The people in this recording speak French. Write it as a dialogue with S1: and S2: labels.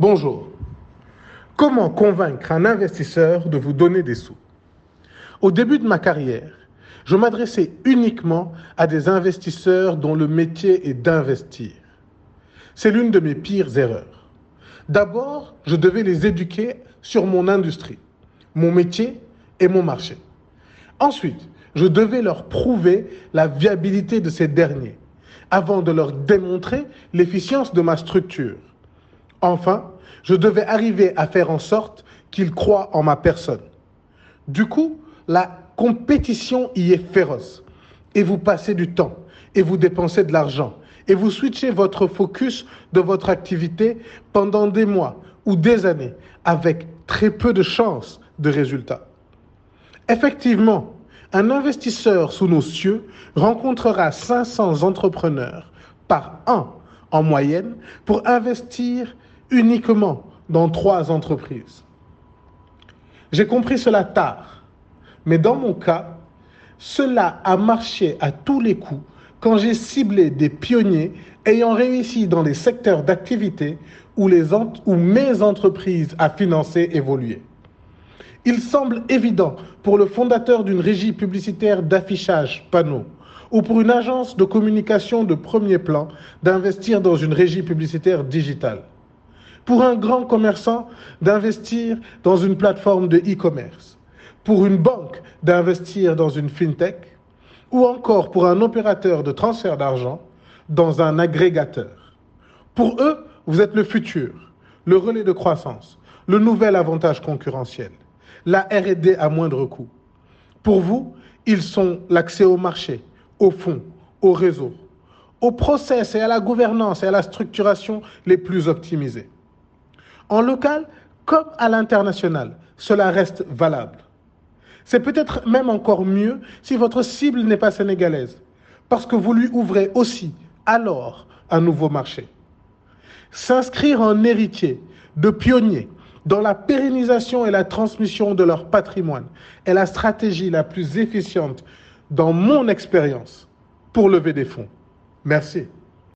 S1: Bonjour. Comment convaincre un investisseur de vous donner des sous? Au début de ma carrière, je m'adressais uniquement à des investisseurs dont le métier est d'investir. C'est l'une de mes pires erreurs. D'abord, je devais les éduquer sur mon industrie, mon métier et mon marché. Ensuite, je devais leur prouver la viabilité de ces derniers avant de leur démontrer l'efficience de ma structure. Enfin, je devais arriver à faire en sorte qu'ils croient en ma personne. Du coup, la compétition y est féroce. Et vous passez du temps, et vous dépensez de l'argent, et vous switchez votre focus de votre activité pendant des mois ou des années, avec très peu de chances de résultats. Effectivement, un investisseur sous nos cieux rencontrera 500 entrepreneurs par an en moyenne pour investir uniquement dans trois entreprises. J'ai compris cela tard, mais dans mon cas, cela a marché à tous les coups quand j'ai ciblé des pionniers ayant réussi dans les secteurs d'activité où, mes entreprises à financer évoluaient. Il semble évident pour le fondateur d'une régie publicitaire d'affichage panneau ou pour une agence de communication de premier plan d'investir dans une régie publicitaire digitale. Pour un grand commerçant d'investir dans une plateforme de e-commerce. Pour une banque d'investir dans une fintech. Ou encore pour un opérateur de transfert d'argent dans un agrégateur. Pour eux, vous êtes le futur, le relais de croissance, le nouvel avantage concurrentiel la RD à moindre coût. Pour vous, ils sont l'accès au marché, au fonds, au réseau, au process et à la gouvernance et à la structuration les plus optimisés. En local comme à l'international, cela reste valable. C'est peut-être même encore mieux si votre cible n'est pas sénégalaise, parce que vous lui ouvrez aussi alors un nouveau marché. S'inscrire en héritier de pionniers dans la pérennisation et la transmission de leur patrimoine est la stratégie la plus efficiente dans mon expérience pour lever des fonds. Merci.